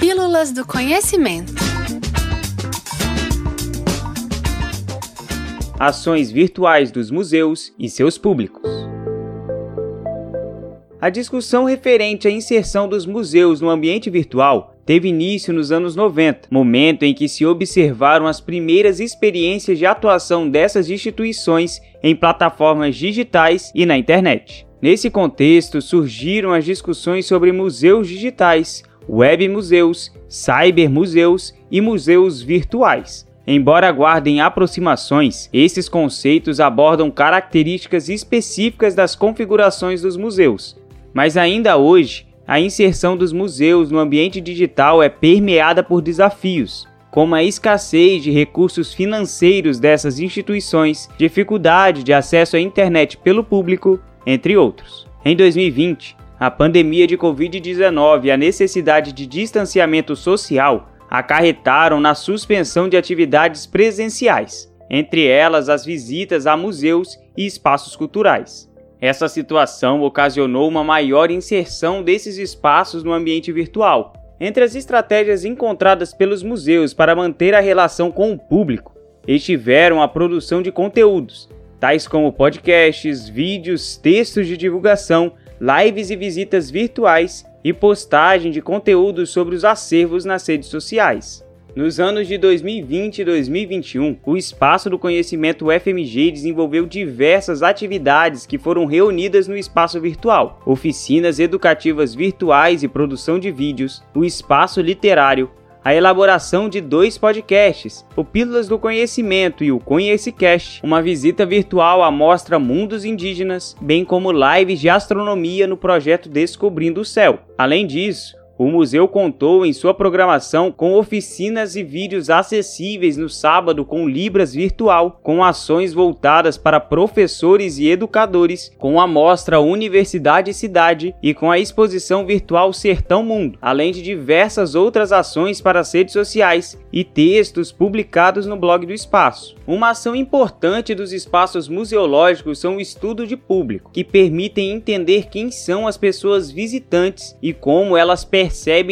Pílulas do Conhecimento. Ações virtuais dos museus e seus públicos. A discussão referente à inserção dos museus no ambiente virtual teve início nos anos 90, momento em que se observaram as primeiras experiências de atuação dessas instituições em plataformas digitais e na internet. Nesse contexto, surgiram as discussões sobre museus digitais, web museus, cyber museus e museus virtuais. Embora guardem aproximações, esses conceitos abordam características específicas das configurações dos museus, mas ainda hoje, a inserção dos museus no ambiente digital é permeada por desafios, como a escassez de recursos financeiros dessas instituições, dificuldade de acesso à internet pelo público, entre outros. Em 2020, a pandemia de Covid-19 e a necessidade de distanciamento social acarretaram na suspensão de atividades presenciais, entre elas as visitas a museus e espaços culturais. Essa situação ocasionou uma maior inserção desses espaços no ambiente virtual. Entre as estratégias encontradas pelos museus para manter a relação com o público, estiveram a produção de conteúdos, tais como podcasts, vídeos, textos de divulgação, lives e visitas virtuais e postagem de conteúdos sobre os acervos nas redes sociais. Nos anos de 2020 e 2021, o Espaço do Conhecimento UFMG desenvolveu diversas atividades que foram reunidas no espaço virtual: oficinas educativas virtuais e produção de vídeos, o espaço literário, a elaboração de dois podcasts, o Pílulas do Conhecimento e o Conhecicast, uma visita virtual à mostra Mundos Indígenas, bem como lives de astronomia no projeto Descobrindo o Céu. Além disso, o museu contou em sua programação com oficinas e vídeos acessíveis no sábado com Libras Virtual, com ações voltadas para professores e educadores, com a mostra Universidade e Cidade e com a exposição virtual Sertão Mundo, além de diversas outras ações para as redes sociais e textos publicados no blog do espaço. Uma ação importante dos espaços museológicos são o estudo de público, que permitem entender quem são as pessoas visitantes e como elas percebem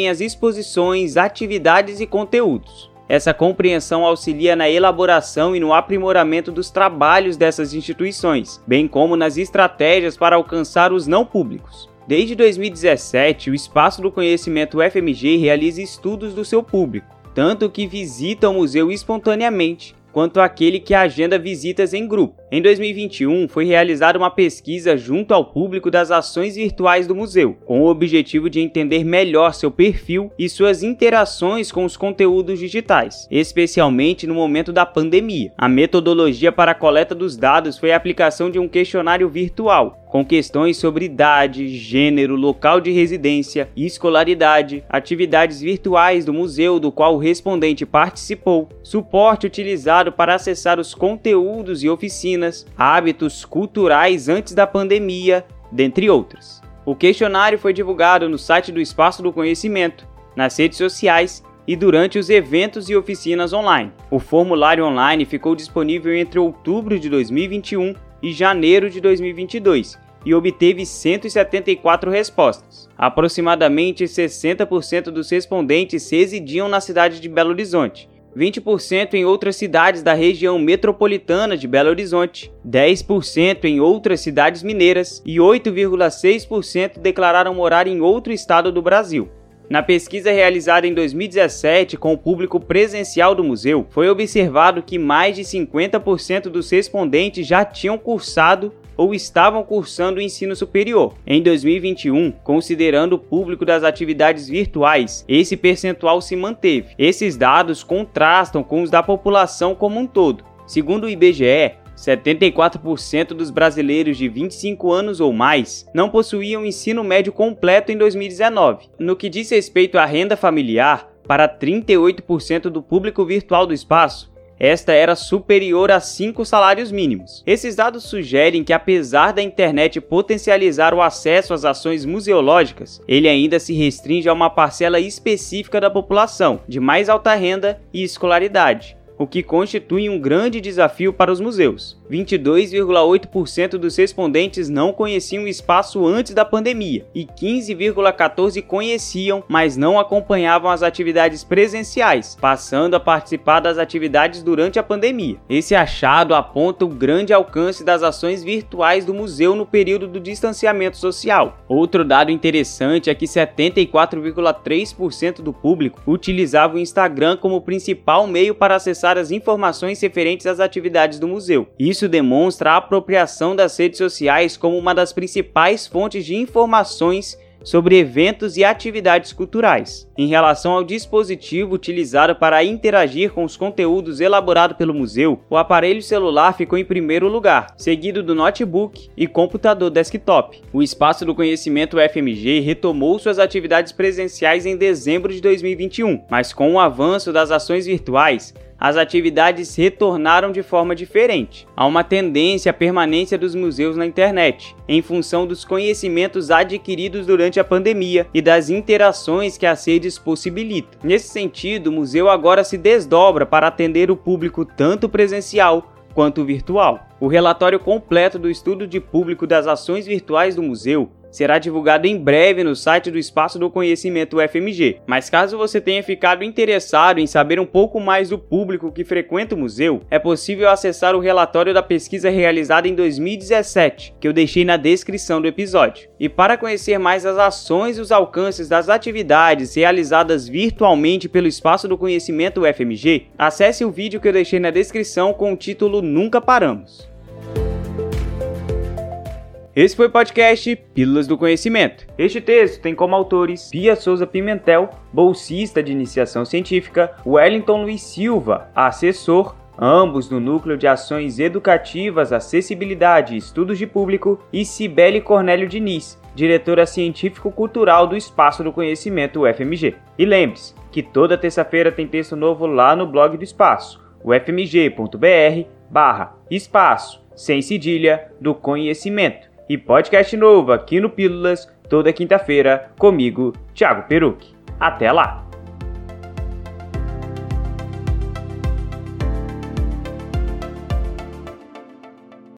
as exposições, atividades e conteúdos. Essa compreensão auxilia na elaboração e no aprimoramento dos trabalhos dessas instituições, bem como nas estratégias para alcançar os não públicos. Desde 2017, o Espaço do Conhecimento UFMG realiza estudos do seu público, tanto que visita o museu espontaneamente, quanto aquele que agenda visitas em grupo. Em 2021, foi realizada uma pesquisa junto ao público das ações virtuais do museu, com o objetivo de entender melhor seu perfil e suas interações com os conteúdos digitais, especialmente no momento da pandemia. A metodologia para a coleta dos dados foi a aplicação de um questionário virtual, com questões sobre idade, gênero, local de residência, escolaridade, atividades virtuais do museu do qual o respondente participou, suporte utilizado para acessar os conteúdos e oficinas rotinas, hábitos culturais antes da pandemia, dentre outros. O questionário foi divulgado no site do Espaço do Conhecimento, nas redes sociais e durante os eventos e oficinas online. O formulário online ficou disponível entre outubro de 2021 e janeiro de 2022 e obteve 174 respostas. Aproximadamente 60% dos respondentes residiam na cidade de Belo Horizonte 20% em outras cidades da região metropolitana de Belo Horizonte, 10% em outras cidades mineiras e 8,6% declararam morar em outro estado do Brasil. Na pesquisa realizada em 2017 com o público presencial do museu, foi observado que mais de 50% dos respondentes já tinham cursado ou estavam cursando o ensino superior. Em 2021, considerando o público das atividades virtuais, esse percentual se manteve. Esses dados contrastam com os da população como um todo. Segundo o IBGE, 74% dos brasileiros de 25 anos ou mais não possuíam ensino médio completo em 2019. No que diz respeito à renda familiar, para 38% do público virtual do espaço, esta era superior a 5 salários mínimos. Esses dados sugerem que, apesar da internet potencializar o acesso às ações museológicas, ele ainda se restringe a uma parcela específica da população, de mais alta renda e escolaridade, o que constitui um grande desafio para os museus. 22,8% dos respondentes não conheciam o espaço antes da pandemia e 15,14% conheciam, mas não acompanhavam as atividades presenciais, passando a participar das atividades durante a pandemia. Esse achado aponta o grande alcance das ações virtuais do museu no período do distanciamento social. Outro dado interessante é que 74,3% do público utilizava o Instagram como principal meio para acessar as informações referentes às atividades do museu. Isso demonstra a apropriação das redes sociais como uma das principais fontes de informações sobre eventos e atividades culturais. Em relação ao dispositivo utilizado para interagir com os conteúdos elaborado pelo museu, o aparelho celular ficou em primeiro lugar, seguido do notebook e computador desktop. O Espaço do Conhecimento FMG retomou suas atividades presenciais em dezembro de 2021, mas com o avanço das ações virtuais, as atividades retornaram de forma diferente. Há uma tendência à permanência dos museus na internet, em função dos conhecimentos adquiridos durante a pandemia e das interações que as redes possibilitam. Nesse sentido, o museu agora se desdobra para atender o público tanto presencial quanto virtual. O relatório completo do estudo de público das ações virtuais do museu será divulgado em breve no site do Espaço do Conhecimento UFMG. Mas caso você tenha ficado interessado em saber um pouco mais do público que frequenta o museu, é possível acessar o relatório da pesquisa realizada em 2017, que eu deixei na descrição do episódio. E para conhecer mais as ações e os alcances das atividades realizadas virtualmente pelo Espaço do Conhecimento UFMG, acesse o vídeo que eu deixei na descrição com o título Nunca Paramos. Esse foi o podcast Pílulas do Conhecimento. Este texto tem como autores Pia Souza Pimentel, bolsista de iniciação científica, Wellington Luiz Silva, assessor, ambos no Núcleo de Ações Educativas, Acessibilidade e Estudos de Público, e Cibele Cornélio Diniz, diretora científico-cultural do Espaço do Conhecimento UFMG. E lembre-se que toda terça-feira tem texto novo lá no blog do Espaço, ufmg.br barra espaço, sem cedilha, do conhecimento e podcast novo aqui no Pílulas, toda quinta-feira, comigo, Thiago Peruque. Até lá!